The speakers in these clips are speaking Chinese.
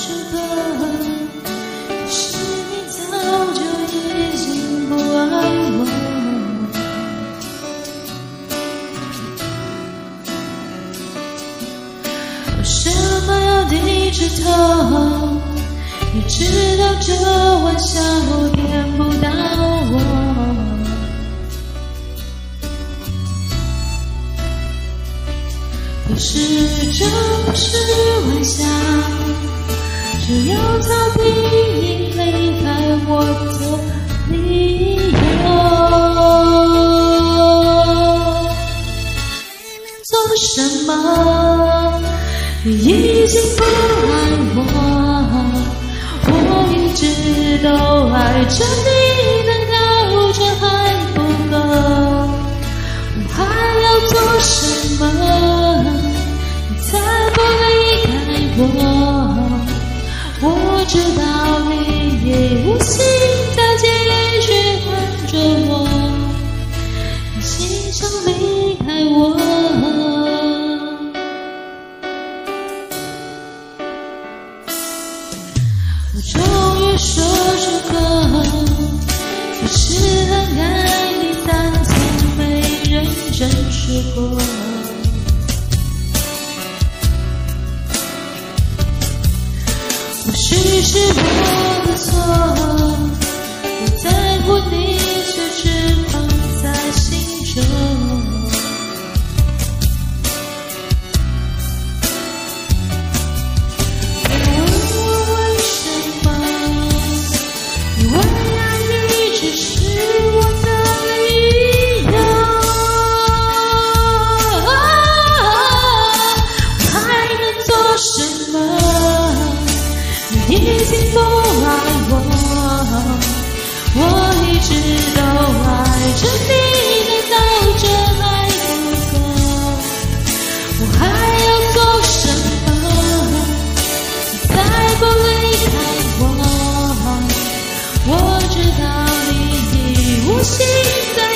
是怕，还是你早就已经不爱我？为什么要低着头？你知道这玩笑骗不到我。可是这不是玩笑。只要逃避你离开我的理由。你能做什么？你已经不爱我，我一直都爱着你。我我终于说出口，其实很爱你，但从没认真说过。或许是我的错。什么？你已经不爱我，我一直都爱着你，难道这还不我还要做什么？你再不离开我，我知道你已无心。再。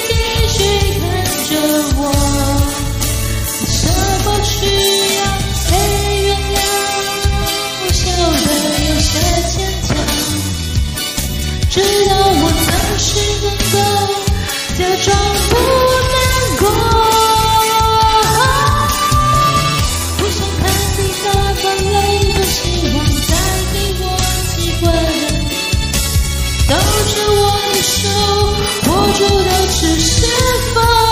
拉着我的手，握住的是风。